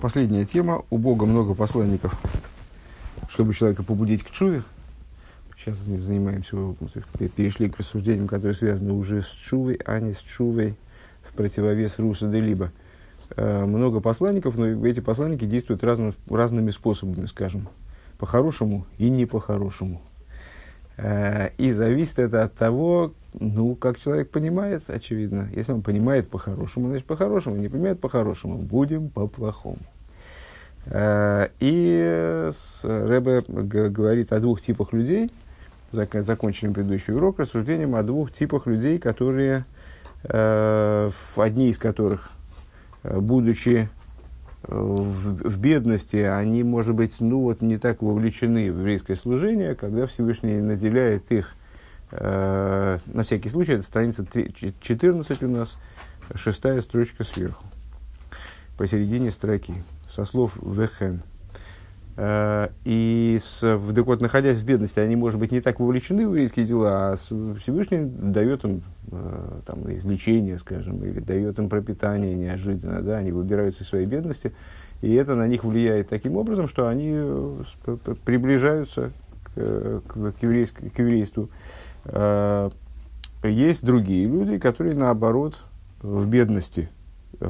Последняя тема. У Бога много посланников, чтобы человека побудить к чуве. Сейчас занимаемся, перешли к рассуждениям, которые связаны уже с чувой, а не с чувой в противовес Руса де Либо. Э, много посланников, но эти посланники действуют разным, разными способами, скажем, по-хорошему и не по-хорошему. Э, и зависит это от того, ну, как человек понимает, очевидно. Если он понимает по-хорошему, значит по-хорошему. Не понимает по-хорошему, будем по-плохому. Э, и Рэбе говорит о двух типах людей. Закончили предыдущий урок рассуждением о двух типах людей, которые, э, одни из которых, будучи в, в бедности, они, может быть, ну вот не так вовлечены в еврейское служение, когда Всевышний наделяет их, э, на всякий случай, это страница 3, 14 у нас, шестая строчка сверху, посередине строки, со слов «вехен». Э, и с, так вот, находясь в бедности, они, может быть, не так вовлечены в еврейские дела, а Всевышний дает им э, там, излечение, скажем, или дает им пропитание неожиданно, да, они выбираются из своей бедности, и это на них влияет таким образом, что они приближаются к, к, к, еврейск, к еврейству. Есть другие люди, которые, наоборот, в бедности,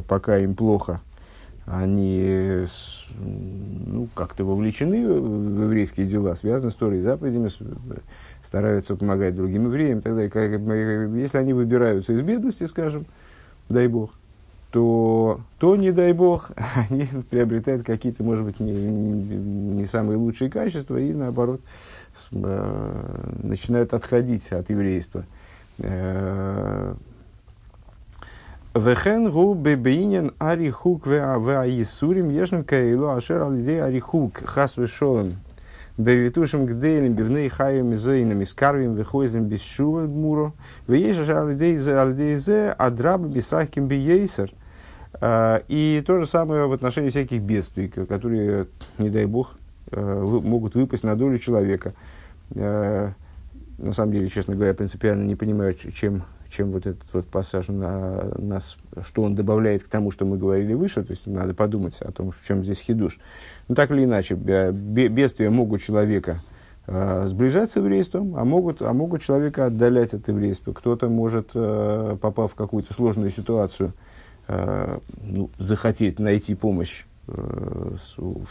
пока им плохо – они ну, как-то вовлечены в еврейские дела, связаны с Торой и заповедями, стараются помогать другим евреям и так далее. Если они выбираются из бедности, скажем, дай Бог, то, то не дай Бог, они приобретают какие-то, может быть, не, не, самые лучшие качества и, наоборот, э, начинают отходить от еврейства. Э, Вехен гу бебейнен арихук веаисурим ешн каилу ашер алидей арихук хас вешолем. Бевитушим гдейлем бивней хаем изейнам искарвим вехойзем бисшува гмуру. Вееш ашер алидей зе алидей зе адраба бисахким биейсер. И то же самое в отношении всяких бедствий, которые, не дай бог, могут выпасть на долю человека. На самом деле, честно говоря, принципиально не понимаю, чем чем вот этот вот пассаж на нас, что он добавляет к тому, что мы говорили выше, то есть надо подумать о том, в чем здесь хидуш. Но так или иначе, бедствия могут человека э, сближать с еврейством, а могут, а могут человека отдалять от еврейства. Кто-то может, э, попав в какую-то сложную ситуацию, э, ну, захотеть найти помощь э,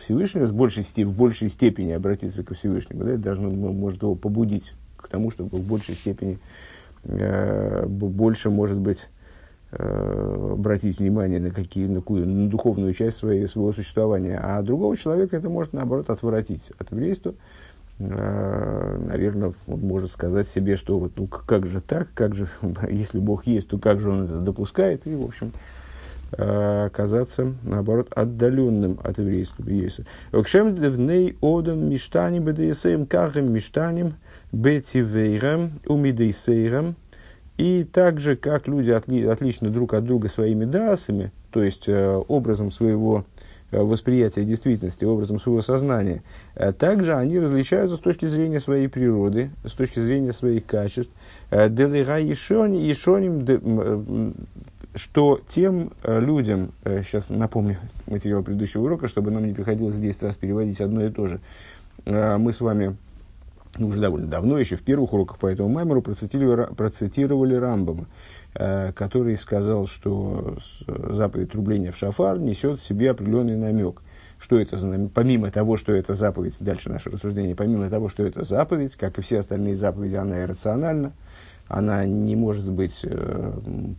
Всевышнего, с большей, в большей степени обратиться к Всевышнему, да, должно, может его побудить к тому, чтобы в большей степени Э, больше, может быть, э, обратить внимание на, какие, на, какую, на духовную часть своей, своего существования, а другого человека это может, наоборот, отвратить от еврейства. Э, наверное, он может сказать себе, что вот, ну как же так, как же, если Бог есть, то как же он это допускает, и, в общем, оказаться, наоборот, отдаленным от еврейства. Кшем древней одам миштаним бедесеем кахем миштаним – бетивейрам, умидейсейрам, и так же, как люди отли, отличны друг от друга своими дасами, то есть э, образом своего э, восприятия действительности, образом своего сознания, э, также они различаются с точки зрения своей природы, с точки зрения своих качеств. Э, Делера Ешоним, э, что тем э, людям, э, сейчас напомню материал предыдущего урока, чтобы нам не приходилось 10 раз переводить одно и то же, э, мы с вами ну, уже довольно давно, еще в первых уроках по этому маймеру процитировали, процитировали Рамбама, который сказал, что заповедь трубления в шафар несет в себе определенный намек. Что это за намек? Помимо того, что это заповедь, дальше наше рассуждение, помимо того, что это заповедь, как и все остальные заповеди, она иррациональна, она не может быть э,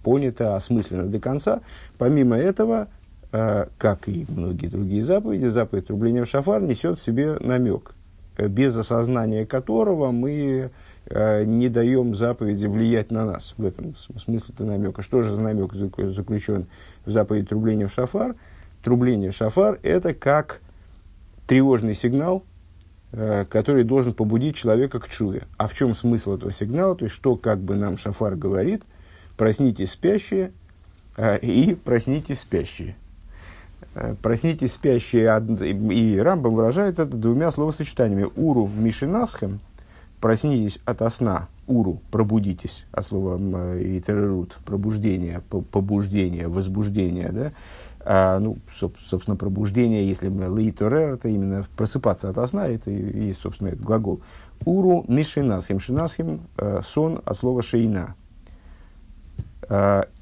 понята, осмыслена до конца. Помимо этого, э, как и многие другие заповеди, заповедь трубления в шафар несет в себе намек – Э, без осознания которого мы э, не даем заповеди влиять на нас. В этом смысл это намека. Что же за намек заключен в заповеди трубления в шафар? Трубление в шафар – это как тревожный сигнал, который должен побудить человека к чуве. А в чем смысл этого сигнала? То есть, что как бы нам шафар говорит? Проснитесь спящие и проснитесь спящие. Э, проснитесь спящие, и Рамбам выражает это двумя словосочетаниями. Уру мишинасхем, проснитесь ото сна, уру, пробудитесь, от слова итерерут, пробуждение, побуждение, возбуждение, да? А, ну, собственно, пробуждение, если лейторер, это именно просыпаться от сна, это и есть, собственно, этот глагол. Уру нишинасхим. Шинасхим – сон от слова шейна.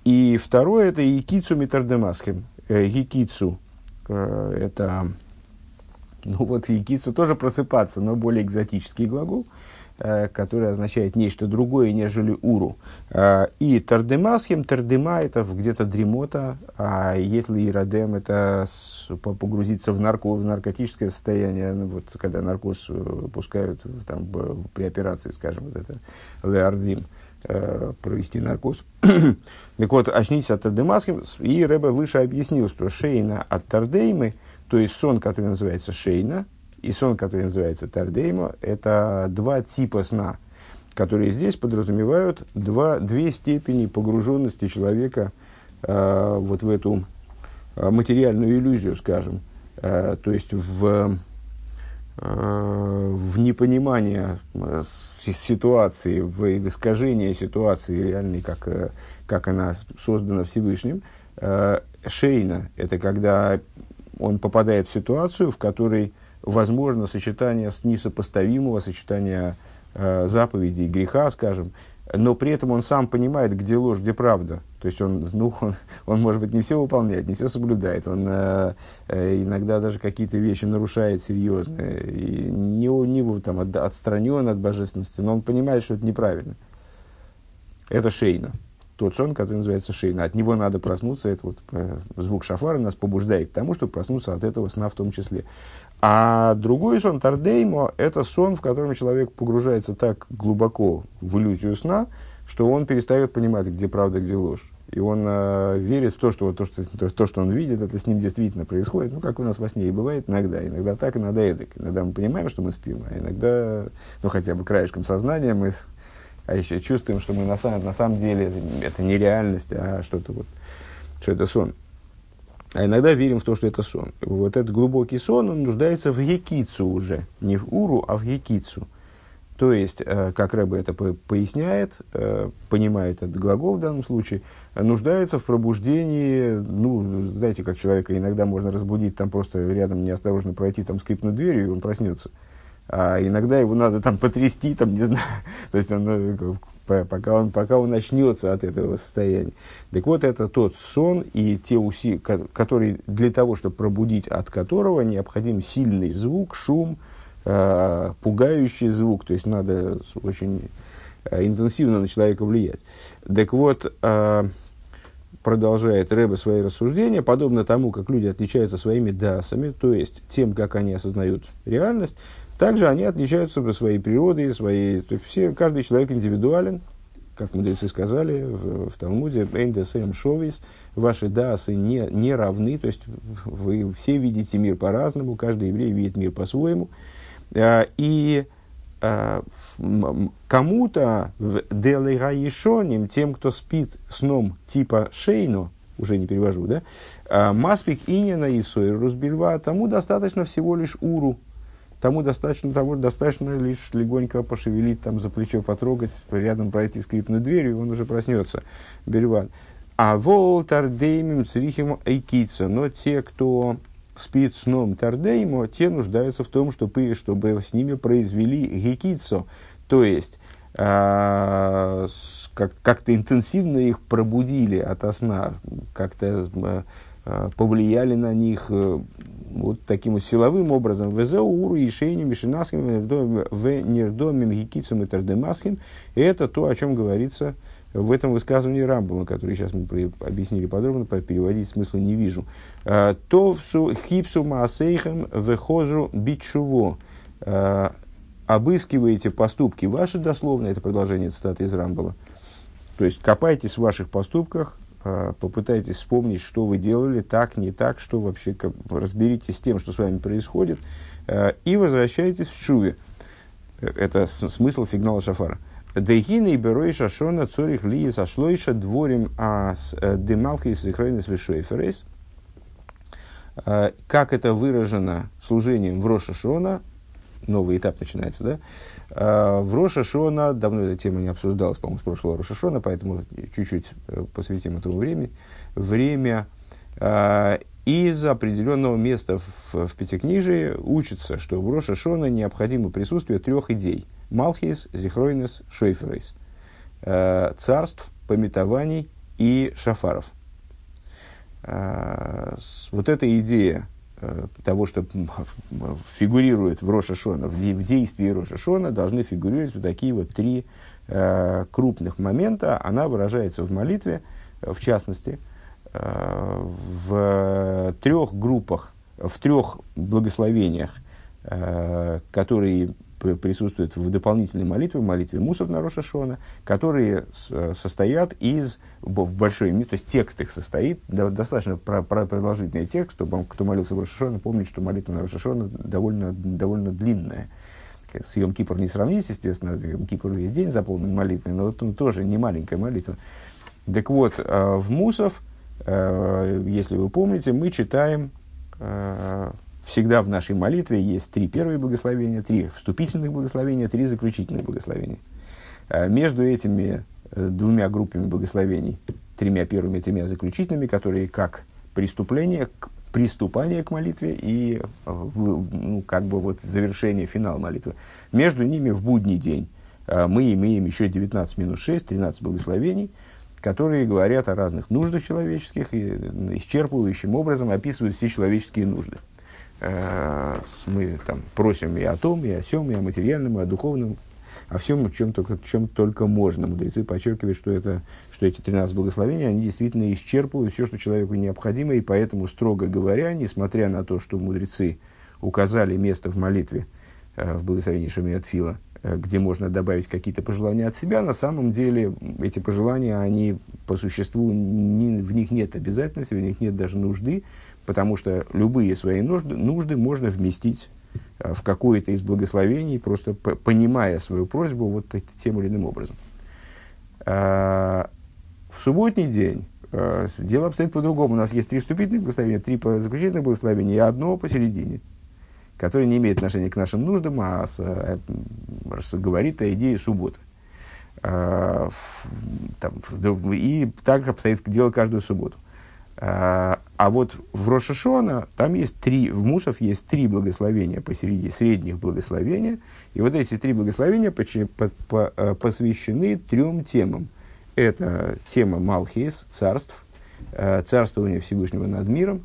И второе – это якицу митардемасхим. Якицу – это ну вот якицу тоже просыпаться, но более экзотический глагол, э, который означает нечто другое, нежели уру. Э, и тардемасхем, тардема это где-то дремота, а если ирадем это погрузиться в, нарко, в наркотическое состояние, ну, вот, когда наркоз э, пускают там, при операции, скажем, вот это леардим, провести наркоз. так вот, очнитесь от тардемасхем, и Рэбе выше объяснил, что шейна от тардеймы – то есть сон, который называется шейна, и сон, который называется тардеймо, это два типа сна, которые здесь подразумевают два, две степени погруженности человека э, вот в эту э, материальную иллюзию, скажем. Э, то есть в, э, в непонимание э, ситуации, в, искажение ситуации реальной, как, э, как она создана Всевышним. Шейна – это когда он попадает в ситуацию, в которой возможно сочетание с несопоставимого, сочетания э, заповедей греха, скажем, но при этом он сам понимает, где ложь, где правда. То есть он, ну, он, он может быть, не все выполняет, не все соблюдает. Он э, э, иногда даже какие-то вещи нарушает серьезные. И не, не там, от, отстранен от божественности, но он понимает, что это неправильно. Это шейно тот сон, который называется шейна. От него надо проснуться. Это вот э, звук шафара нас побуждает к тому, чтобы проснуться от этого сна в том числе. А другой сон, тардеймо, это сон, в котором человек погружается так глубоко в иллюзию сна, что он перестает понимать, где правда, где ложь. И он э, верит в то что, то, что то, то, что он видит, это с ним действительно происходит. Ну, как у нас во сне и бывает иногда. Иногда так, иногда эдак. Иногда мы понимаем, что мы спим, а иногда, ну, хотя бы краешком сознания мы а еще чувствуем, что мы на самом, на самом деле это не реальность, а что-то вот, что это сон. А иногда верим в то, что это сон. Вот этот глубокий сон, он нуждается в гекицу уже. Не в уру, а в гекицу. То есть, э, как Рэбе это поясняет, э, понимает этот глагол в данном случае, нуждается в пробуждении, ну, знаете, как человека иногда можно разбудить, там просто рядом неосторожно пройти, там скрипнуть дверью, и он проснется. А иногда его надо там потрясти, там, не знаю, то есть он, ну, пока, он, пока он начнется от этого состояния. Так вот, это тот сон и те усилия, которые для того, чтобы пробудить от которого необходим сильный звук, шум, э, пугающий звук, то есть надо очень э, интенсивно на человека влиять. Так вот, э, продолжает Рэбе свои рассуждения, подобно тому, как люди отличаются своими дасами, то есть тем, как они осознают реальность, также они отличаются по своей природой, своей, то есть все, каждый человек индивидуален, как мудрецы сказали в, в Талмуде, «Эндесэм шовис», ваши дасы не, не равны, то есть вы все видите мир по-разному, каждый еврей видит мир по-своему. А, и а, кому-то в делегаишоним, тем, кто спит сном типа шейну, уже не перевожу, да, а, маспик инина и сойр рузбильва, тому достаточно всего лишь уру, тому достаточно того, достаточно лишь легонько пошевелить, там за плечо потрогать, рядом пройти скрипнуть дверью, и он уже проснется. Берван. А вол тардеймим црихим эйкица. Но те, кто спит сном тардеймо, те нуждаются в том, чтобы, чтобы с ними произвели гекицо. То есть, э, как, как-то интенсивно их пробудили от сна, как-то э, повлияли на них, э, вот таким вот силовым образом, везеуру и шейним, вишинасхим, в нердомим, гикицум и тардемасхим, это то, о чем говорится в этом высказывании Рамбома, который сейчас мы объяснили подробно, переводить смысла не вижу. А, то хипсу маасейхам вехозу бичуво. Обыскиваете поступки ваши, дословно, это продолжение цитаты из Рамбома. То есть копайтесь в ваших поступках, попытайтесь вспомнить, что вы делали, так, не так, что вообще, как, разберитесь с тем, что с вами происходит, а, и возвращайтесь в шуве. Это смысл сигнала шафара. Дегины и шашона цорих ли сошлойша дворим а с э, демалки с с вишуэферейс. А, как это выражено служением в Рошашона, новый этап начинается, да? А, в Роша Шона, давно эта тема не обсуждалась, по-моему, с прошлого Роша Шона, поэтому чуть-чуть э, посвятим этому времени. Время из определенного места в, в Пятикнижии учится, что в Роша Шона необходимо присутствие трех идей. Малхис, Зихройнес, Шейферейс. Царств, пометований и шафаров. Вот эта идея Э, того, что фигурирует в Рошашона, в, де, в действии Рошашона, должны фигурировать вот такие вот три э, крупных момента. Она выражается в молитве, э, в частности, э, в трех группах, в трех благословениях, э, которые присутствуют в дополнительной молитве, в молитве Мусов на Рошашона, которые состоят из, в большой, то есть текст их состоит, достаточно про, про продолжительный текст, чтобы кто молился в Рошашона, помнит, что молитва на Рошашона довольно, довольно длинная. С Йом Кипр не сравнить, естественно, Йом Кипр весь день заполнен молитвой, но вот он тоже не маленькая молитва. Так вот, э, в Мусов, э, если вы помните, мы читаем э, всегда в нашей молитве есть три первые благословения, три вступительных благословения, три заключительных благословения. А между этими э, двумя группами благословений, тремя первыми тремя заключительными, которые как преступление, приступание к молитве и э, ну, как бы вот завершение, финал молитвы. Между ними в будний день э, мы имеем еще 19 минус 6, 13 благословений, которые говорят о разных нуждах человеческих и исчерпывающим образом описывают все человеческие нужды. Э, мы там просим и о том, и о сем, и о материальном, и о духовном, о всем, чем только, чем только можно. Мудрецы подчеркивают, что, это, что эти 13 благословений, они действительно исчерпывают все, что человеку необходимо, и поэтому, строго говоря, несмотря на то, что мудрецы указали место в молитве, э, в благословении Шамиат Фила, э, где можно добавить какие-то пожелания от себя, на самом деле эти пожелания, они по существу, не, в них нет обязательности, в них нет даже нужды, потому что любые свои нужды, нужды можно вместить э, в какое-то из благословений, просто понимая свою просьбу вот тем или иным образом. А, в субботний день э, дело обстоит по-другому. У нас есть три вступительных благословения, три заключительных благословения и одно посередине, которое не имеет отношения к нашим нуждам, а а, говорит о идее субботы. А, там, и так обстоит дело каждую субботу. А, а вот в Рошашона там есть три, в Мусов есть три благословения посреди средних благословения. И вот эти три благословения э, посвящены трем темам. Это тема Малхис, царств, э, царствование Всевышнего над миром,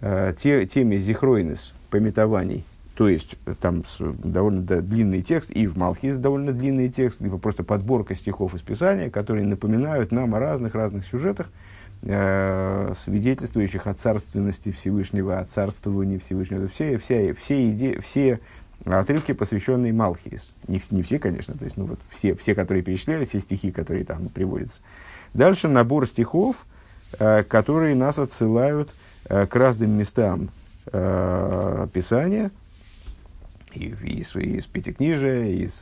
э, те, теме Зихройнес, пометований, то есть там довольно длинный текст, и в Малхис довольно длинный текст, либо просто подборка стихов из Писания, которые напоминают нам о разных-разных сюжетах, э, свидетельствующих о царственности Всевышнего, о царствовании Всевышнего. Все, все, все, иде, все отрывки, посвященные Малхис. Не, не все, конечно, то есть, ну, вот все, все, которые перечисляли, все стихи, которые там приводятся. Дальше набор стихов, э, которые нас отсылают э, к разным местам Писания, и, из, из Пятикнижия, из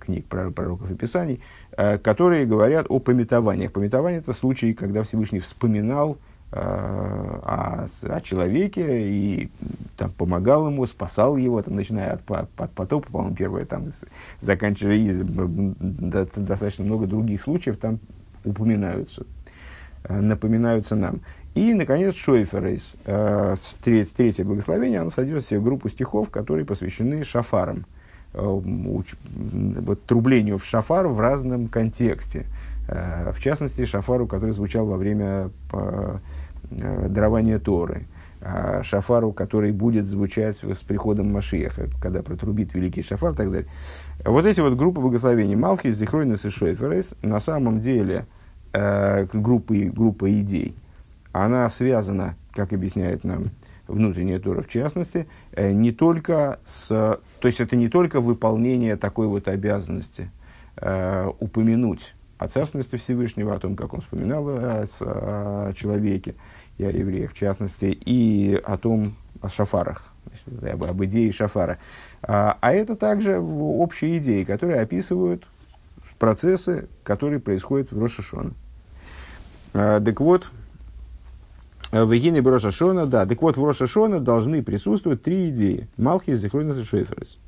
книг пророков и писаний, которые говорят о пометованиях. Пометование – это случай, когда Всевышний вспоминал э, о, о человеке и там, помогал ему, спасал его, там, начиная от, от потопа, по-моему, первое, там, заканчивая достаточно много других случаев там упоминаются, напоминаются нам. И, наконец, Шойферейс, э, третье благословение, оно содержит в себе группу стихов, которые посвящены шафарам, э, вот, трублению в шафар в разном контексте. Э, в частности, шафару, который звучал во время э, э дарования Торы, э, шафару, который будет звучать с приходом Машиеха, когда протрубит великий шафар и так далее. Вот эти вот группы благословений Малхис, Зихройнус и Шойферейс на самом деле группы, группа идей – она связана, как объясняет нам внутренняя Тора в частности, э, не только с... То есть это не только выполнение такой вот обязанности э, упомянуть о царственности Всевышнего, о том, как он вспоминал о, о человеке и о евреях в частности, и о том, о шафарах, об, об идее шафара. А, а это также общие идеи, которые описывают процессы, которые происходят в Рошашона. А, так вот, Э, Вегины Брошашона, да. Так вот, в Рошашона должны присутствовать три идеи. Малхис, Зихройнес и Шейферес.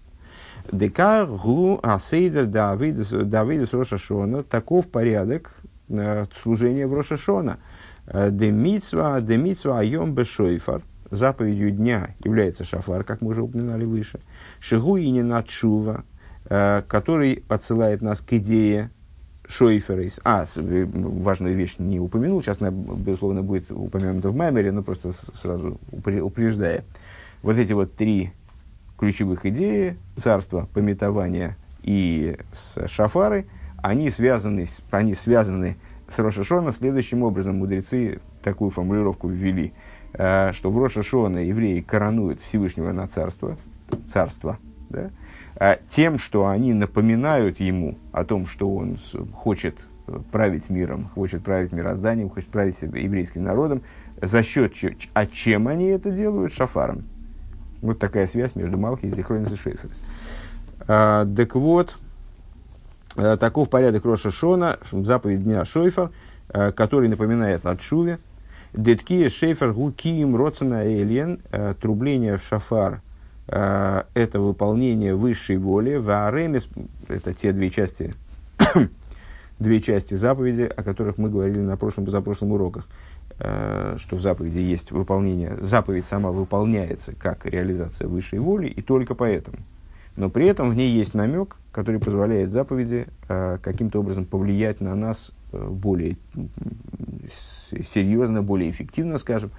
Декар гу асейдер Давидус Рошашона. Таков порядок э, служения в Рошашона. Демитсва, демитсва айом бешойфар. Заповедью дня является шафар, как мы уже упоминали выше. Шигу и не начува, который отсылает нас к идее Шойферейс. А, э, важную вещь не упомянул, сейчас она, безусловно, будет упомянута в Маймере, но просто сразу упреждая. Вот эти вот три ключевых идеи, царство, пометования и шафары, они связаны, они связаны с Рошашона следующим образом. Мудрецы такую формулировку ввели, э, что в Рошашона евреи коронуют Всевышнего на царство, царство, да, тем, что они напоминают ему о том, что он хочет э, править миром, хочет править мирозданием, хочет править еврейским народом, за счет, а чем они это делают? Шафаром. Вот такая связь между Малхи и Зихронис и Шейферс. А, так вот, а, таков порядок Роша Шона, заповедь дня Шойфер, а, который напоминает о Шуве. Деткия Шейфер Гукиим Роцена Эльен, трубление в шафар Э, это выполнение высшей воли, вааремис, это те две части, две части заповеди, о которых мы говорили на прошлом, позапрошлом уроках, э, что в заповеди есть выполнение, заповедь сама выполняется как реализация высшей воли, и только поэтому. Но при этом в ней есть намек, который позволяет заповеди э, каким-то образом повлиять на нас более серьезно, более эффективно, скажем,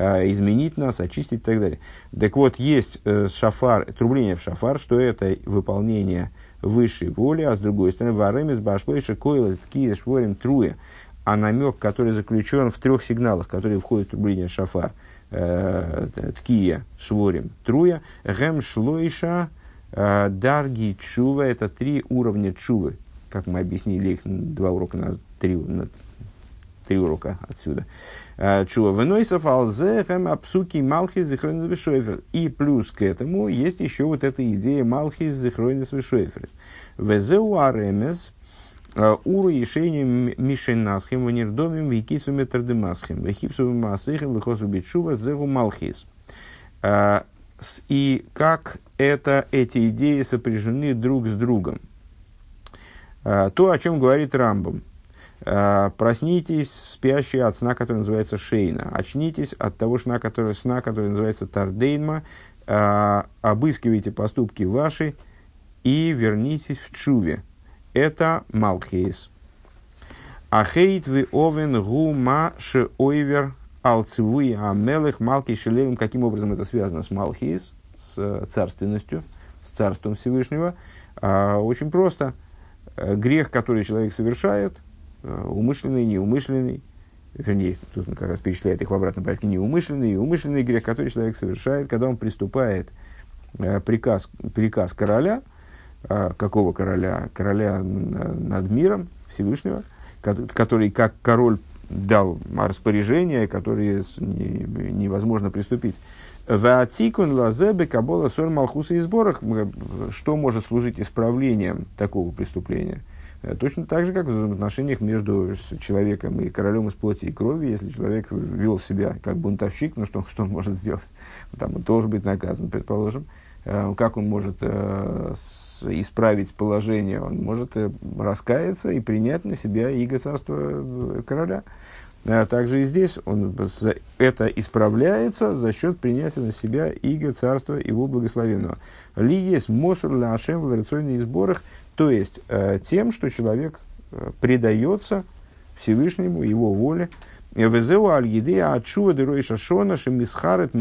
изменить нас, очистить и так далее. Так вот, есть э, шафар, трубление в шафар, что это выполнение высшей воли, а с другой стороны, варемис башлойши койл ткия шворим труя, а намек, который заключен в трех сигналах, которые входят в трубление шафар, э, ткия шворим труя, гем шлойша, э, дарги чува, это три уровня чувы, как мы объяснили их два урока назад, три, три урока отсюда. Э, Чува выносов алзехем апсуки малхис зихронис вишойфер. И плюс к этому есть еще вот эта идея малхис зихронис вишойферс. Везеу аремес э, уру решение мишенасхем ванирдомим викису метрдемасхем вехипсу масыхем вихосу бичува зеху малхис. Э, и как это, эти идеи сопряжены друг с другом. То, о чем говорит Рамбом. Э, проснитесь, спящие от сна, который называется шейна. Очнитесь от того сна, который, сна, который называется тардейнма. Э, обыскивайте поступки ваши и вернитесь в чуве. Это Малхейс. Ахейт вы овен гума ше ойвер алцивуи амелых малки шелевым. Каким образом это связано с Малхейс, с царственностью, с царством Всевышнего? А, очень просто. Э, грех, который человек совершает – Э, умышленный, неумышленный, вернее, тут он как раз перечисляет их в обратном порядке, неумышленный и умышленный грех, который человек совершает, когда он приступает э, приказ, приказ короля, э, какого короля? Короля над миром Всевышнего, который как король дал распоряжение, которые невозможно приступить. Ваатикун лазебе кабола соль малхуса и. Что может служить исправлением такого преступления? Э, точно так же, как в отношениях между человеком и королем из плоти и крови. Если человек вел себя как бунтовщик, ну что, что он может сделать? Там он должен быть наказан, предположим. Э, как он может э, исправить положение? Он может раскаяться и принять на себя иго царства короля. Также и здесь он, это исправляется за счет принятия на себя иго царства его благословенного. Ли есть мосур ля ашем в сборах – то есть э, тем, что человек э, предается Всевышнему, его воле. Везеу аль едея ачува деройша шона ше мисхарет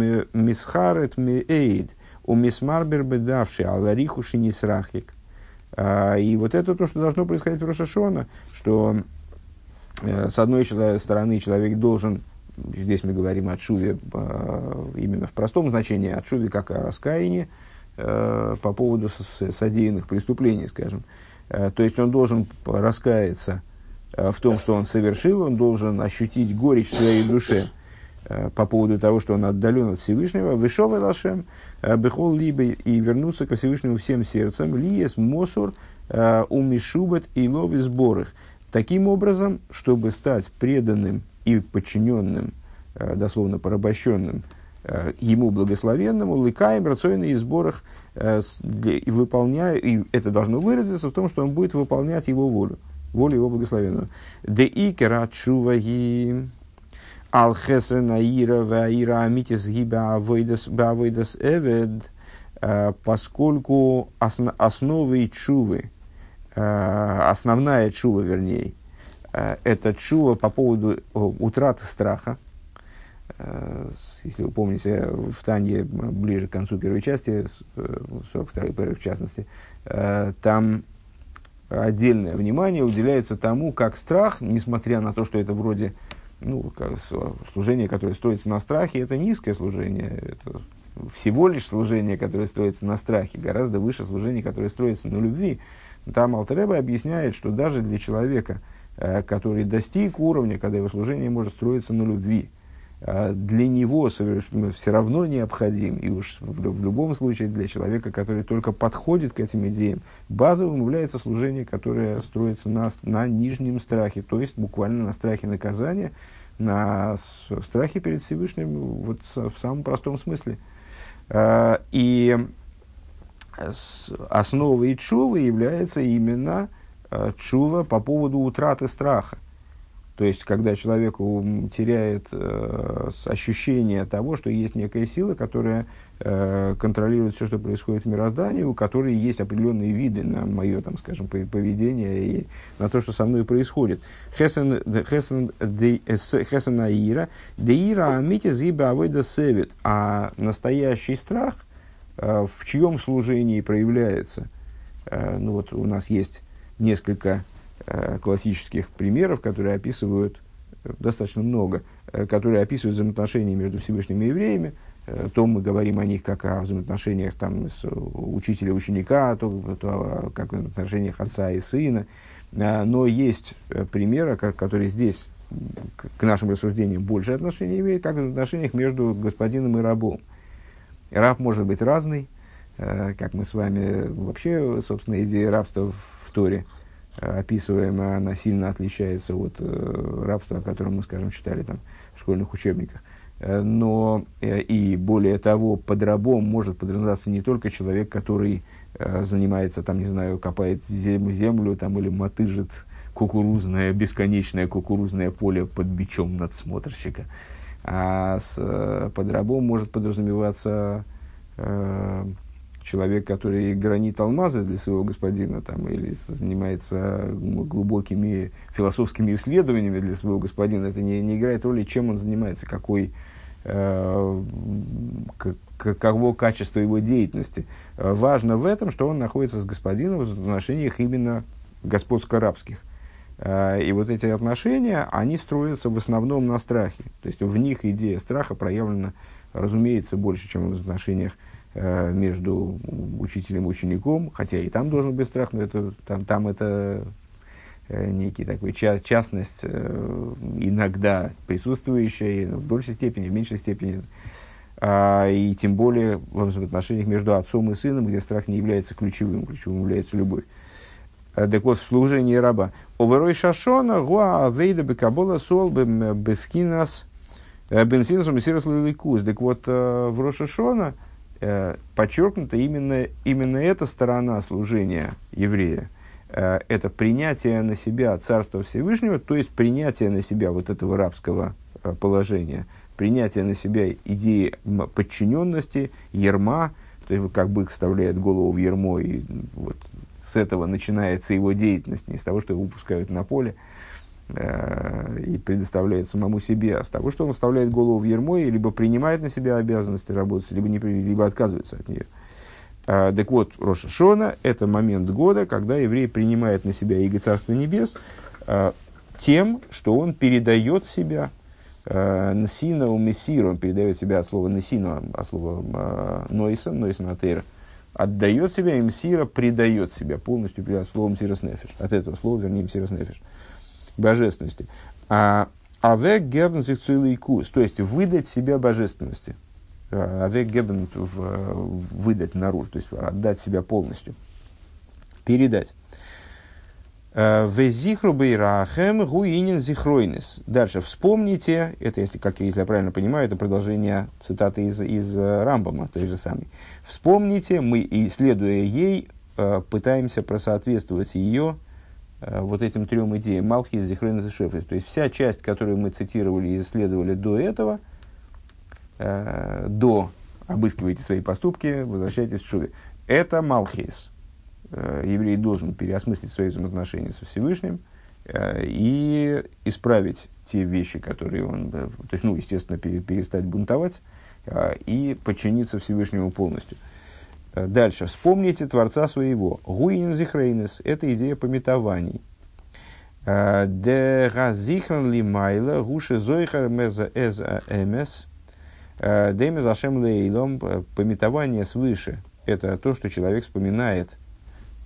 меэйд у мисмарбер бедавши алариху шинисрахик. А, и вот это то, что должно происходить в Рошашона, что э, с одной стороны человек должен, здесь мы говорим о чуве именно в простом значении, о чуве как о раскаянии, Э, по поводу содеянных преступлений, скажем. Э, то есть он должен раскаяться э, в том, что он совершил, он должен ощутить горечь в своей душе по поводу того, что он отдален от Всевышнего, вышел Лашем, бехол либо и вернуться ко Всевышнему всем сердцем, лиес мосур, умишубет и лови сборах. Таким образом, чтобы стать преданным и подчиненным, дословно порабощенным Э, ему благословенному, лыкаем, рационные и сборах, э, и выполняя, и это должно выразиться в том, что он будет выполнять его волю, волю его благословенного. Де икера чуваги, Алхесен Аира Ваира Амитис Гиба Авойдас Эвед, поскольку основы чувы, основная чува, вернее, это чува по поводу утраты страха, если вы помните, в Тане ближе к концу первой части, 42-й параграф в частности, там отдельное внимание уделяется тому, как страх, несмотря на то, что это вроде ну, служение, которое строится на страхе, это низкое служение, это всего лишь служение, которое строится на страхе, гораздо выше служение, которое строится на любви. Там Алтареба объясняет, что даже для человека, э, который достиг уровня, когда его служение может строиться на любви, для него все равно необходим, и уж в, любом случае для человека, который только подходит к этим идеям, базовым является служение, которое строится на, на нижнем страхе, то есть буквально на страхе наказания, на страхе перед Всевышним вот, в самом простом смысле. А, и основой чувы является именно а, чува по поводу утраты страха. То есть, когда человек теряет э, ощущение того, что есть некая сила, которая э, контролирует все, что происходит в мироздании, у которой есть определенные виды на мое, там, скажем, поведение и на то, что со мной происходит. Хесен аира, деира амити зиба авойда севит. А настоящий страх э, в чьем служении проявляется? Э, ну вот у нас есть несколько Э, классических примеров, которые описывают, э, достаточно много, э, которые описывают взаимоотношения между Всевышними евреями, то мы говорим о них как о взаимоотношениях там, с учителя и ученика, то, то как в отношениях отца и сына. Но есть примеры, которые здесь к нашим рассуждениям больше отношения имеют, как в отношениях между господином и рабом. Раб может быть разный, как мы с вами вообще, собственно, идея рабства в Торе – описываемая, она сильно отличается от э, рабства, о котором мы, скажем, читали там, в школьных учебниках. Э, но э, и более того, под рабом может подразумеваться не только человек, который занимается, там, не знаю, копает землю, землю там, или мотыжит кукурузное, бесконечное кукурузное поле под бичом надсмотрщика. А с, под рабом может подразумеваться э, человек, который гранит алмазы для своего господина, там, или занимается глубокими философскими исследованиями для своего господина, это не, не играет роли, чем он занимается, какой, э, каково качество его деятельности. Важно в этом, что он находится с господином в отношениях именно господско-рабских. Э, и вот эти отношения, они строятся в основном на страхе. То есть в них идея страха проявлена, разумеется, больше, чем в отношениях Э, между учителем и учеником, хотя и там должен быть страх, но это, там, там это э, некий такой ча- частность, э, иногда присутствующая, в большей степени, в меньшей степени, а, и тем более в отношениях между отцом и сыном, где страх не является ключевым, ключевым является любовь. Так вот, в служении раба. Оверой шашона гуа авейда бекабола сол бевкинас бензинсом и сирос Так вот, в Рошашона – э, подчеркнута именно, именно эта сторона служения еврея. Э, это принятие на себя Царства Всевышнего, то есть принятие на себя вот этого рабского э, положения, принятие на себя идеи подчиненности, ерма, то есть как бык вставляет голову в ермо, и вот с этого начинается его деятельность, не с того, что его выпускают на поле, Э, и предоставляет самому себе, а с того, что он вставляет голову в ермо и либо принимает на себя обязанности работать, либо, не, либо отказывается от нее. А, так вот, Роша Шона – это момент года, когда еврей принимает на себя иго Царства Небес а, тем, что он передает себя а, Нсина у Мессир, он передает себя от слова Нсина, от слова Нойса, Нойса Натейра, отдает себя, и Мсира предает себя, полностью словом Мсирос Нефиш. От этого слова, вернее, Нефиш божественности. А авек гебн зихцуилайкус, то есть выдать себя божественности. А, авек гебн выдать наружу, то есть отдать себя полностью. Передать. А, Везихру бейрахем гуинин зихройнес. Дальше вспомните, это если, как если я правильно понимаю, это продолжение цитаты из, из э, Рамбама, той же самой. Вспомните, мы, исследуя ей, э, пытаемся просоответствовать ее вот этим трем идеям Малхис, Зихрен и Шефрис. То есть вся часть, которую мы цитировали и исследовали до этого, до обыскивайте свои поступки, возвращайтесь в Шуве. Это Малхис. Еврей должен переосмыслить свои взаимоотношения со Всевышним и исправить те вещи, которые он, то есть, ну, естественно, перестать бунтовать и подчиниться Всевышнему полностью. Э, дальше. Вспомните Творца своего. Гуин зихрейнес – это идея пометований. Э, де газихран ли майла гуши зойхар меза эз эмес э, демез ашем лейлом – пометование свыше. Это то, что человек вспоминает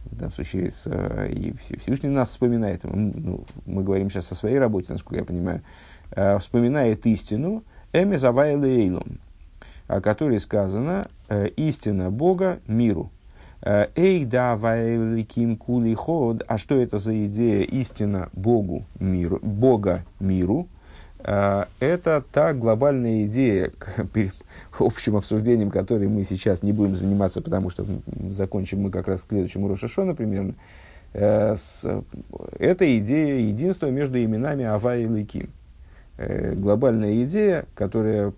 в данном случае с, и Всевышний нас вспоминает. Ну, мы говорим сейчас о своей работе, насколько я понимаю. Вспоминает истину, эми завай лейлом, о которой сказано э, «истина Бога миру». Э, Эй, да, вайликим кули ход. А что это за идея истина Богу миру, Бога миру? Э, это та глобальная идея, общим обсуждением которой мы сейчас не будем заниматься, потому что закончим мы как раз к следующему Рошашона примерно. Это идея единства между именами Ава и Ликим. Глобальная идея, которая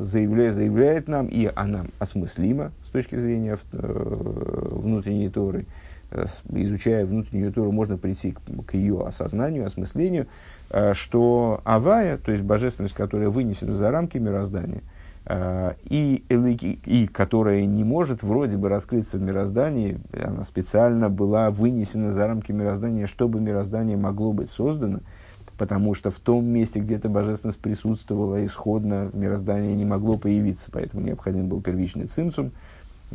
заявляет, заявляет нам, и она осмыслима с точки зрения э, внутренней Торы. Э, изучая внутреннюю Тору, можно прийти к, к ее осознанию, осмыслению, э, что Авая, то есть божественность, которая вынесена за рамки мироздания, и, и, и которая не может вроде бы раскрыться в мироздании, она специально была вынесена за рамки мироздания, чтобы мироздание могло быть создано – потому что в том месте, где эта божественность присутствовала исходно, мироздание не могло появиться, поэтому необходим был первичный цинцум,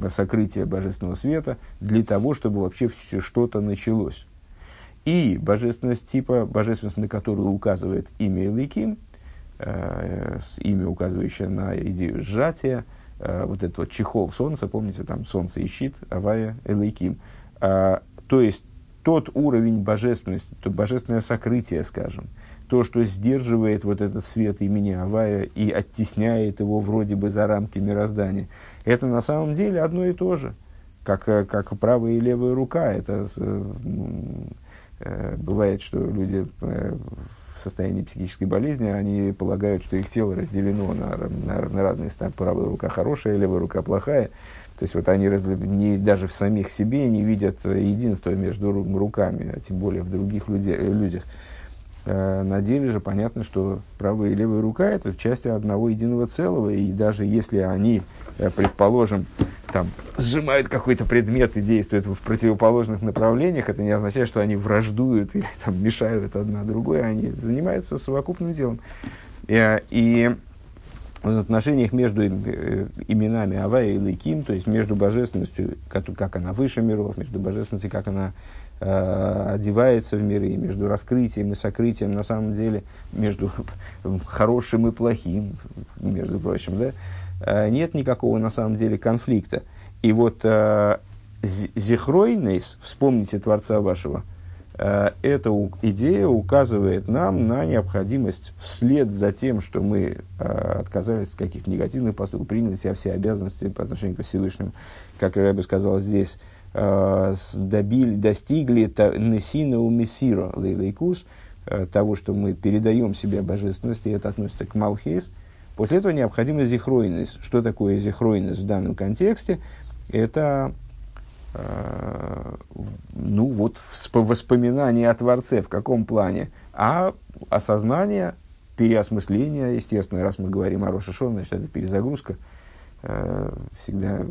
сокрытие божественного света, для того, чтобы вообще все что-то началось. И божественность типа, божественность, на которую указывает имя Эликим, э, имя, указывающее на идею сжатия, э, вот этот вот чехол солнца, помните, там солнце и щит, авая Эликим. Э, то есть тот уровень божественности, то божественное сокрытие, скажем, то, что сдерживает вот этот свет имени Авая и оттесняет его вроде бы за рамки мироздания, это на самом деле одно и то же, как, э, как правая и левая рука. Это э, э, бывает, что люди в состоянии психической болезни, они полагают, что их тело разделено на, на, на разные стороны. Правая рука хорошая, левая рука плохая. То есть вот они раз, не, даже в самих себе не видят единства между руками, а тем более в других люди, людях. Э, на деле же понятно, что правая и левая рука это части одного единого целого, и даже если они, э, предположим, там, сжимают какой-то предмет и действуют в противоположных направлениях, это не означает, что они враждуют или там, мешают одна другой, они занимаются совокупным делом. И, э, и в отношениях между э, именами Авая и Лейким, то есть между божественностью, как, как она выше миров, между божественностью, как она э, одевается в миры, между раскрытием и сокрытием, на самом деле, между хорошим и плохим, между прочим, да, э, нет никакого на самом деле конфликта. И вот э, Зихройнейс, вспомните Творца вашего, эта идея указывает нам на необходимость вслед за тем, что мы э, отказались от каких-то негативных поступков, приняли себя все обязанности по отношению к Всевышнему, как я бы сказал здесь, э, добили, достигли несина у мессира лейлейкус, того, что мы передаем себе божественность, и это относится к Малхейс. После этого необходимо зихройность. Что такое зихройность в данном контексте? Это Э, ну вот воспоминание о Творце. В каком плане, а осознание, переосмысление, естественно, раз мы говорим о Рошашон, значит, это перезагрузка, э, всегда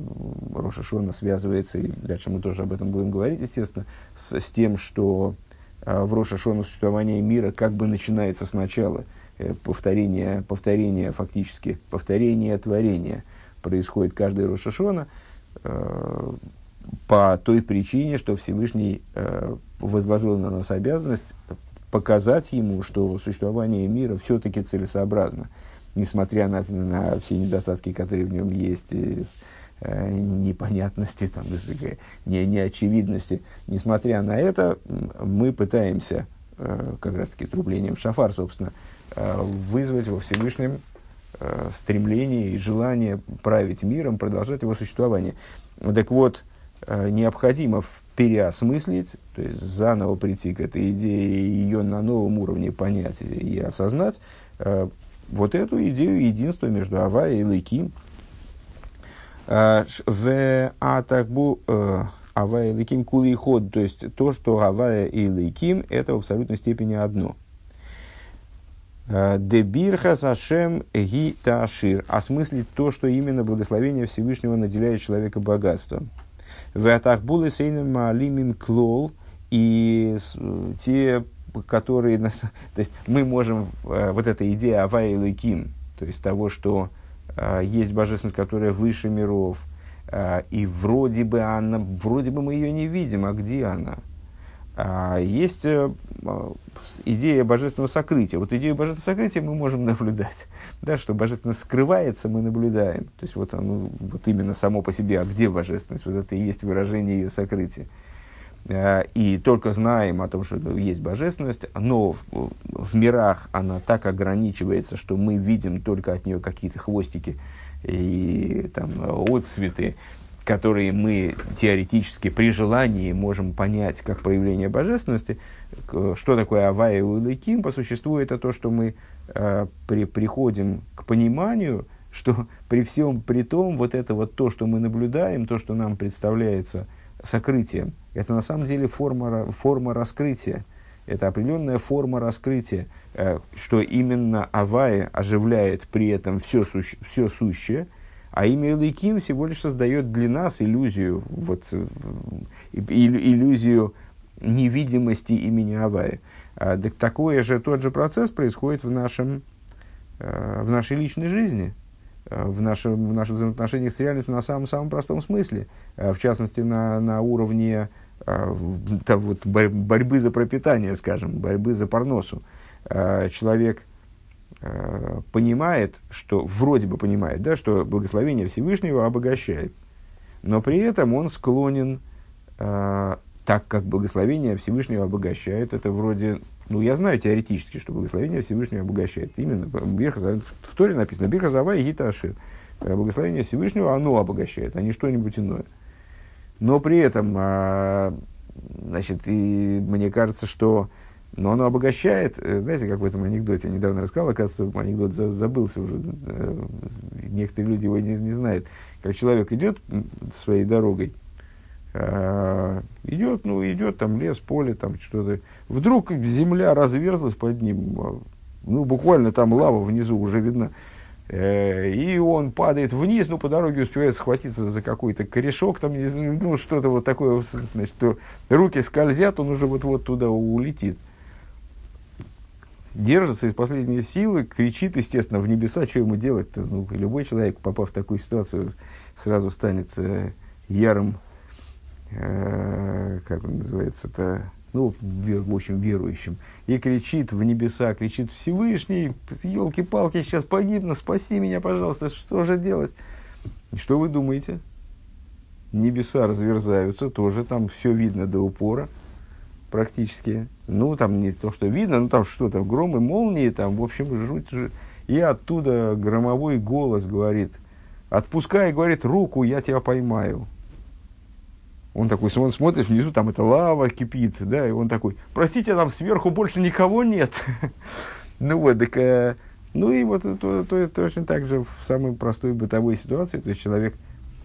Рошашона связывается, и дальше мы тоже об этом будем говорить, естественно, с, с тем, что э, в Рошашона существование мира как бы начинается сначала, повторение, повторение фактически, повторение творения. Происходит каждый Рошашона, по той причине, что Всевышний э, возложил на нас обязанность показать ему, что существование мира все-таки целесообразно, несмотря на, на все недостатки, которые в нем есть, из, э, непонятности, там, из, не, неочевидности. Несмотря на это, мы пытаемся, э, как раз-таки трублением шафар, собственно, э, вызвать во Всевышнем э, стремление и желание править миром, продолжать его существование. Так вот, э, необходимо переосмыслить, то есть заново прийти к этой идее и ее на новом уровне понять и осознать, э, вот эту идею единства между Авая и Лейким. В Атакбу Авая и Лейким кули ход, то есть то, что Авая и Лейким, это в абсолютной степени одно – Дебирха Сашем Ги Ташир. Осмыслить то, что именно благословение Всевышнего наделяет человека богатством. В Атахбулы Сейном Маалимим Клол. И те, которые... То есть мы можем... Э, вот эта идея Авая и Луким, то есть того, что э, есть божественность, которая выше миров, э, и вроде бы она, вроде бы мы ее не видим, а где она? А есть э, идея божественного сокрытия. Вот идею божественного сокрытия мы можем наблюдать. Да, что божественность скрывается, мы наблюдаем. То есть вот, оно, вот именно само по себе, а где божественность? Вот это и есть выражение ее сокрытия. А, и только знаем о том, что есть божественность, но в, в мирах она так ограничивается, что мы видим только от нее какие-то хвостики и там, отцветы, которые мы теоретически при желании можем понять как проявление божественности, что такое Авая и Улыким, по существу это то, что мы э, при, приходим к пониманию, что при всем при том, вот это вот то, что мы наблюдаем, то, что нам представляется сокрытием, это на самом деле форма, форма раскрытия, это определенная форма раскрытия, э, что именно Авая оживляет при этом все, суще, все сущее – а имя Элейким всего лишь создает для нас иллюзию, вот, э, иллюзию невидимости имени Авая. А, так такой же, тот же процесс происходит в, нашем, э, в нашей личной жизни, э, в, нашем, в наших взаимоотношениях с реальностью на самом-самом простом смысле. В частности, на, на уровне там, вот, борьбы за пропитание, скажем, борьбы за парносу. Человек – понимает, что вроде бы понимает, да, что благословение Всевышнего обогащает, но при этом он склонен, э, так как благословение Всевышнего обогащает, это вроде, ну я знаю теоретически, что благословение Всевышнего обогащает. Именно в Торе написано Бирха Зава и Гита Ашир. Э, благословение Всевышнего оно обогащает, а не что-нибудь иное. Но при этом, э, значит, и мне кажется, что но оно обогащает, э, знаете, как в этом анекдоте, я недавно рассказал, оказывается, анекдот забылся уже, э, некоторые люди его не, не знают, как человек идет своей дорогой, а, идет, ну, идет, там лес, поле, там что-то, вдруг земля разверзлась под ним, а, ну, буквально там лава внизу уже видна, э, и он падает вниз, ну, по дороге успевает схватиться за какой-то корешок, там, ну, что-то вот такое, значит, руки скользят, он уже вот-вот туда улетит держится из последней силы, кричит, естественно, в небеса, что ему делать-то? Ну, любой человек, попав в такую ситуацию, сразу станет э, ярым, э, как он называется-то, ну, в общем, верующим. И кричит в небеса, кричит Всевышний, елки-палки, сейчас погибну, спаси меня, пожалуйста, что же делать? Что вы думаете? Небеса разверзаются, тоже там все видно до упора – практически. Ну, там не то, что видно, ну, там что-то, громы, молнии, там, в общем, жуть. И оттуда громовой голос говорит, отпускай, говорит, руку, я тебя поймаю. Он такой, он смотрит внизу, там это лава кипит, да, и он такой, простите, там сверху больше никого нет. ну вот, так, э, ну и вот то, то, точно так же в самой простой бытовой ситуации, то есть человек,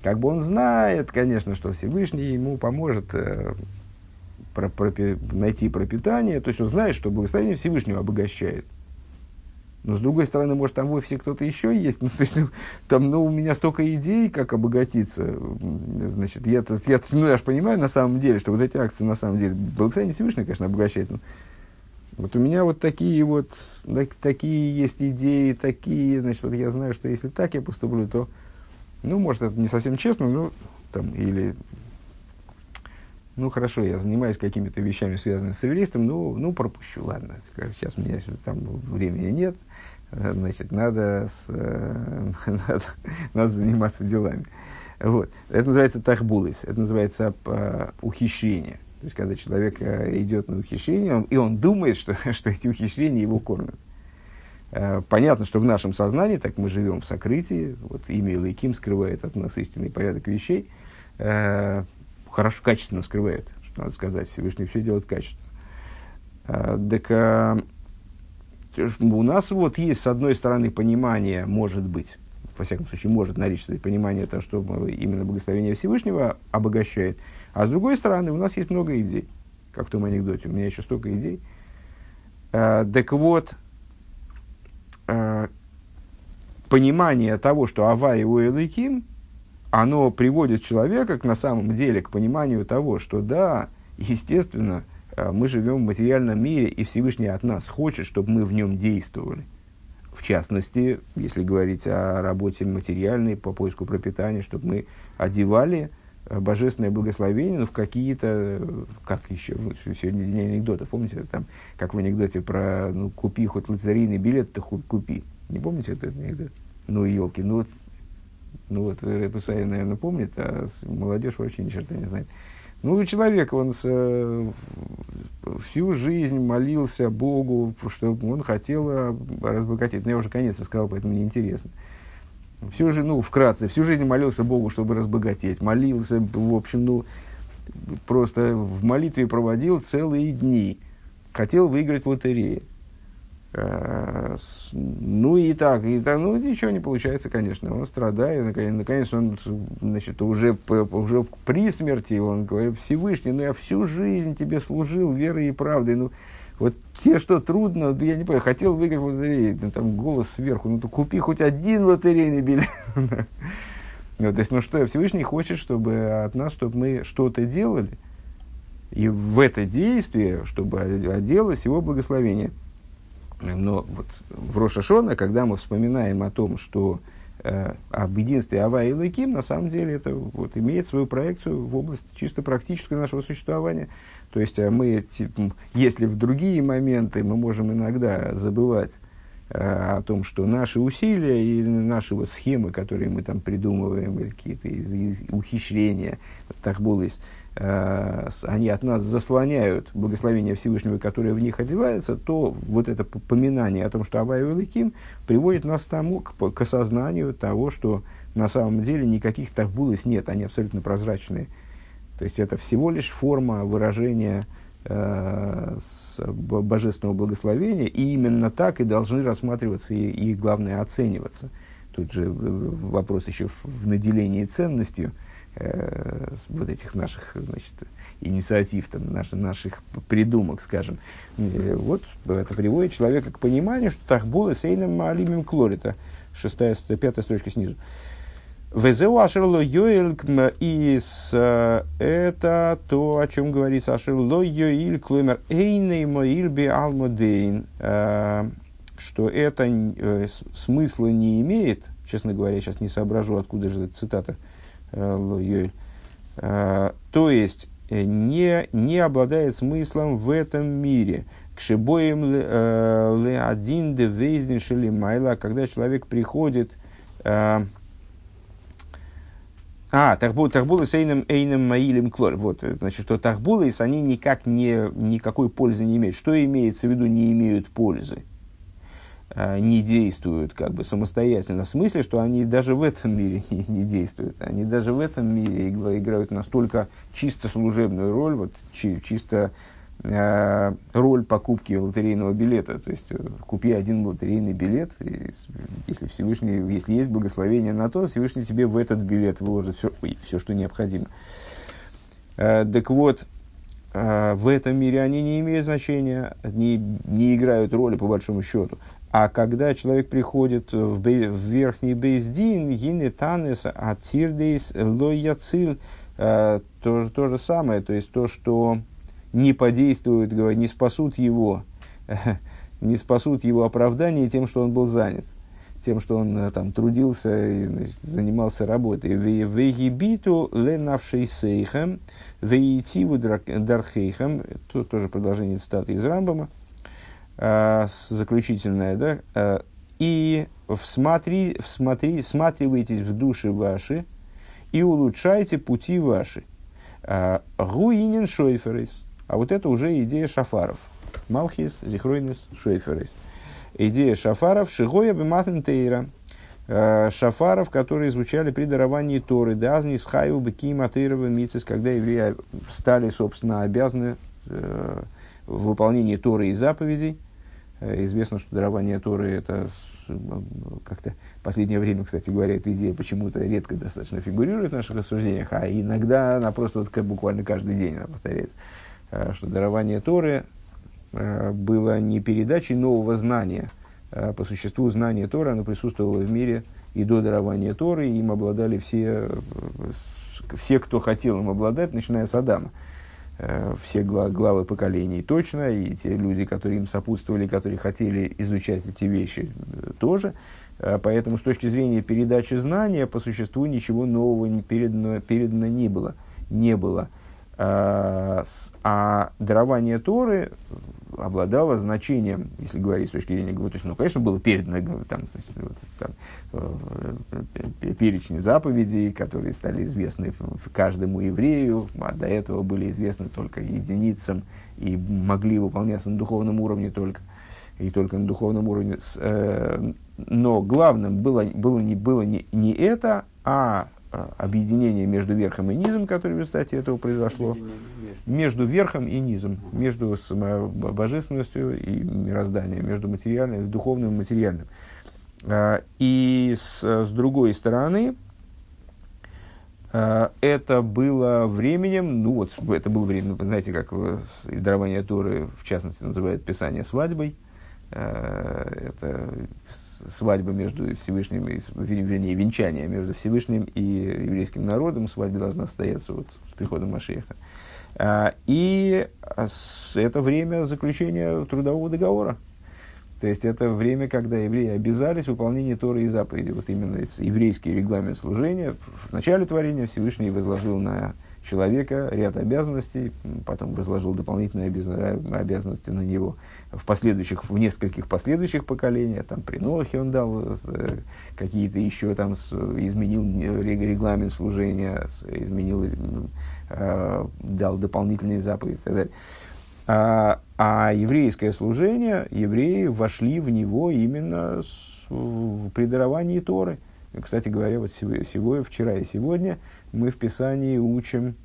как бы он знает, конечно, что Всевышний ему поможет э, про, про, найти пропитание, то есть он знает, что благословение Всевышнего обогащает. Но с другой стороны, может, там в офисе кто-то еще есть. Ну, то есть, ну, там, ну, у меня столько идей, как обогатиться. Значит, я, я, ну, я же понимаю на самом деле, что вот эти акции на самом деле, благословение Всевышнего, конечно, обогащает. Но вот у меня вот такие вот, так, такие есть идеи, такие, значит, вот я знаю, что если так я поступлю, то, ну, может, это не совсем честно, ну, там, или ну хорошо, я занимаюсь какими-то вещами, связанными с еврейством, ну, ну пропущу, ладно, сейчас у меня там времени нет, значит, надо, с, э, надо, надо заниматься делами. Вот. Это называется тахбулис, это называется э, ухищрение. То есть, когда человек э, идет на ухищрение, он, и он думает, что, что эти ухищрения его кормят. Э, понятно, что в нашем сознании, так мы живем в сокрытии, вот имя Илайким скрывает от нас истинный порядок вещей, хорошо, качественно скрывает, что надо сказать, Всевышний все делает качественно. Так а, у нас вот есть, с одной стороны, понимание, может быть, во всяком случае, может наличествовать понимание того, что именно благословение Всевышнего обогащает. А с другой стороны, у нас есть много идей, как в том анекдоте, у меня еще столько идей. А, так вот, а, понимание того, что Ава и Уэлайким, оно приводит человека к, на самом деле к пониманию того, что да, естественно, а, мы живем в материальном мире, и Всевышний от нас хочет, чтобы мы в нем действовали. В частности, если говорить о работе материальной по поиску пропитания, чтобы мы одевали а, божественное благословение ну, в какие-то, как еще, ну, сегодня день анекдота, помните, там, как в анекдоте про ну, купи хоть лотерейный билет, то хоть купи. Не помните этот анекдот? Ну, елки, ну ну вот Репусай, наверное, помнит, а молодежь вообще ни черта не знает. Ну, человек, он с, э, всю жизнь молился Богу, чтобы он хотел э, разбогатеть. Но я уже конец сказал, поэтому мне интересно. Всю жизнь, ну, вкратце, всю жизнь молился Богу, чтобы разбогатеть. Молился, в общем, ну, просто в молитве проводил целые дни. Хотел выиграть в лотерее. Э, ну и так, и так, ну ничего не получается, конечно. Он страдает, наконец, он, значит, уже, уже при смерти, он говорит, Всевышний, ну я всю жизнь тебе служил верой и правдой, ну вот те, что трудно, я не понимаю, хотел выиграть в лотерею, ну, там голос сверху, ну то купи хоть один лотерейный билет. Вот, то есть, ну что, Всевышний хочет, чтобы от нас, чтобы мы что-то делали, и в это действие, чтобы оделось его благословение – но вот в Рошашона, когда мы вспоминаем о том, что э, об единстве Ава и Луким, на самом деле это вот, имеет свою проекцию в область чисто практической нашего существования. То есть э, мы, если в другие моменты мы можем иногда забывать э, о том, что наши усилия и наши вот схемы, которые мы там придумываем, или какие-то из, из, ухищрения, тахбулыс, Э, они от нас заслоняют благословение Всевышнего, которое в них одевается, то вот это поминание о том, что Авай Великим, приводит нас к тому, к, к осознанию того, что на самом деле никаких тахбулыс нет, они абсолютно прозрачные. То есть это всего лишь форма выражения э, с, божественного благословения, и именно так и должны рассматриваться и, и главное, оцениваться. Тут же вопрос еще в наделении ценностью – э, вот этих наших значит, инициатив, там, наших, наших придумок, скажем. И вот это приводит человека к пониманию, что Тахбула Сейном Алимим Клорита, шестая, пятая строчка снизу. Везеу Ашерло Йоэль из э, это то, о чем говорится Ашерло Йоэль Клоймер Эйней Моиль Би Алмодейн, э, что это э, смысла не имеет, честно говоря, сейчас не соображу, откуда же эта цитата, Э, то есть, э, не, не обладает смыслом в этом мире. К шибоем ле э, один де вейзнишели майла, когда человек приходит... А, тарбулы, тарбулы с эйном, эйном маилем клор. Вот, значит, что тарбулы, они никак не, никакой пользы не имеют. Что имеется в виду, не имеют пользы? А, не действуют как бы самостоятельно, в смысле, что они даже в этом мире не, не действуют. Они даже в этом мире играют настолько чисто служебную роль, вот, чи, чисто э, роль покупки лотерейного билета. То есть, э, купи один лотерейный билет, и, если, Всевышний, если есть благословение на то, Всевышний тебе в этот билет выложит все, ой, все что необходимо. Э, так вот, э, в этом мире они не имеют значения, не, не играют роли по большому счету. А когда человек приходит в, бей, в верхний бейздин, гине танес атирдейс лояцил, э, то, то же самое, то есть то, что не подействует, не спасут его, не спасут его оправдание тем, что он был занят, тем, что он э, там трудился и значит, занимался работой. Вегибиту ленавший сейхем, веитиву дархейхем, тут тоже продолжение цитаты из Рамбама, заключительное, да, э, и всмотри, всмотри, всматривайтесь в души ваши и улучшайте пути ваши. Э, Гуинин шойферис. А вот это уже идея шафаров. Малхис, зихройнис, шойферис. Идея шафаров, шигоя бематен тейра. э, шафаров, которые звучали при даровании Торы. Дазни схаю быки матырова мицис, когда евреи стали, собственно, обязаны э, в выполнении Торы и заповедей. Э, известно, что дарование Торы это как-то последнее время, кстати говоря, эта идея почему-то редко достаточно фигурирует в наших рассуждениях, а иногда она просто вот как буквально каждый день она повторяется, э, что дарование Торы э, было не передачей нового знания, по существу знание Торы, оно присутствовало в мире и до дарования Торы, и им обладали все, все, кто хотел им обладать, начиная с Адама. Э, все главы поколений точно, и те люди, которые им сопутствовали, которые хотели изучать эти вещи, э, тоже. Э, поэтому с точки зрения передачи знания, по существу ничего нового передано, передано не было. Не было. А, а дарование Торы обладало значением, если говорить с точки зрения то есть, ну, конечно, было передано там, значит, вот, там, э, перечень заповедей, которые стали известны каждому еврею, а до этого были известны только единицам и могли выполняться на духовном уровне только, и только на духовном уровне. Э, но главным было, было, не, было не, не это, а, объединение между верхом и низом, которое в результате этого произошло, между верхом и низом, между божественностью и мирозданием, между материальным, духовным и материальным. А, и с, с другой стороны, а, это было временем, ну вот, это было время, знаете, как дарование Торы, в частности, называют Писание свадьбой. Это свадьба между Всевышним, вернее, венчание между Всевышним и еврейским народом. Свадьба должна состояться вот с приходом Машеха. А, и это время заключения трудового договора. То есть это время, когда евреи обязались в выполнении Торы и заповеди. Вот именно еврейский регламент служения. В начале творения Всевышний возложил на человека ряд обязанностей, потом возложил дополнительные обязанности на него в последующих, в нескольких последующих поколениях, там при Нохе он дал э, какие-то еще там изменил регламент служения, изменил, э, дал дополнительные заповеди и так далее. А, а еврейское служение, евреи вошли в него именно с, в, при даровании Торы. Кстати говоря, вот сегодня, вчера и сегодня мы в Писании учим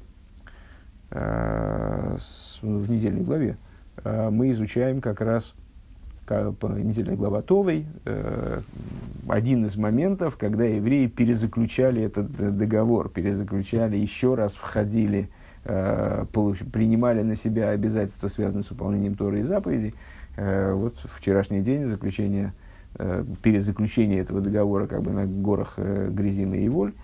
э, в недельной главе, э, мы изучаем как раз по недельной глава Товой э, один из моментов, когда евреи перезаключали этот договор, перезаключали, еще раз входили, принимали на себя обязательства, связанные с выполнением Торы и заповедей. Вот вчерашний день заключения, перезаключения этого договора как бы на горах Грязина и Воль.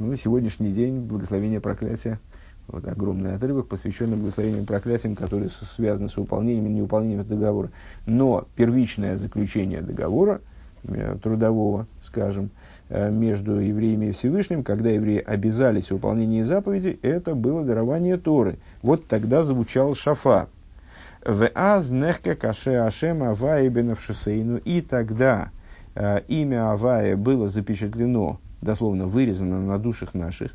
Ну, на сегодняшний день благословение проклятия, вот огромный отрывок, посвященный благословениям проклятиям, которые связаны с выполнением и невыполнением этого договора. Но первичное заключение договора, э, трудового, скажем, э, между евреями и Всевышним, когда евреи обязались в выполнении заповедей, это было дарование Торы. Вот тогда звучал шафар. В аз нехка каше ашем авае бенавшисейну. И тогда э, имя Авая было запечатлено дословно вырезано на душах наших.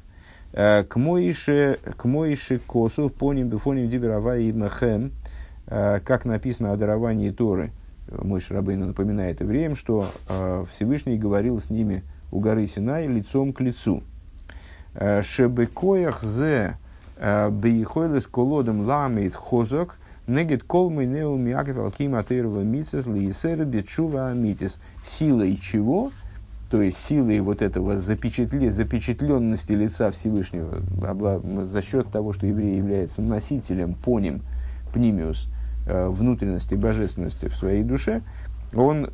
Э, к моише, к моише косу, поним бифоним диберава и махем, э, как написано о даровании Торы. Мой Шарабейн напоминает евреям, что э, Всевышний говорил с ними у горы Синай лицом к лицу. Шебекоях зе бейхойлес колодом ламит хозок, негет колмы неум яков алким атырва митсес лиесер бечува митис. Силой чего? То есть силой вот этого запечатле, запечатленности лица Всевышнего, за счет того, что еврей является носителем, поним, пнимиус, э, внутренности, божественности в своей душе, он,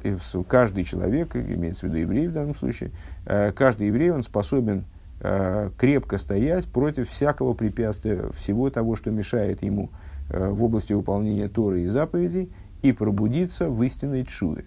каждый человек, имеется в виду еврей в данном случае, э, каждый еврей, он способен э, крепко стоять против всякого препятствия, всего того, что мешает ему в области выполнения Торы и заповедей, и пробудиться в истинной чуве.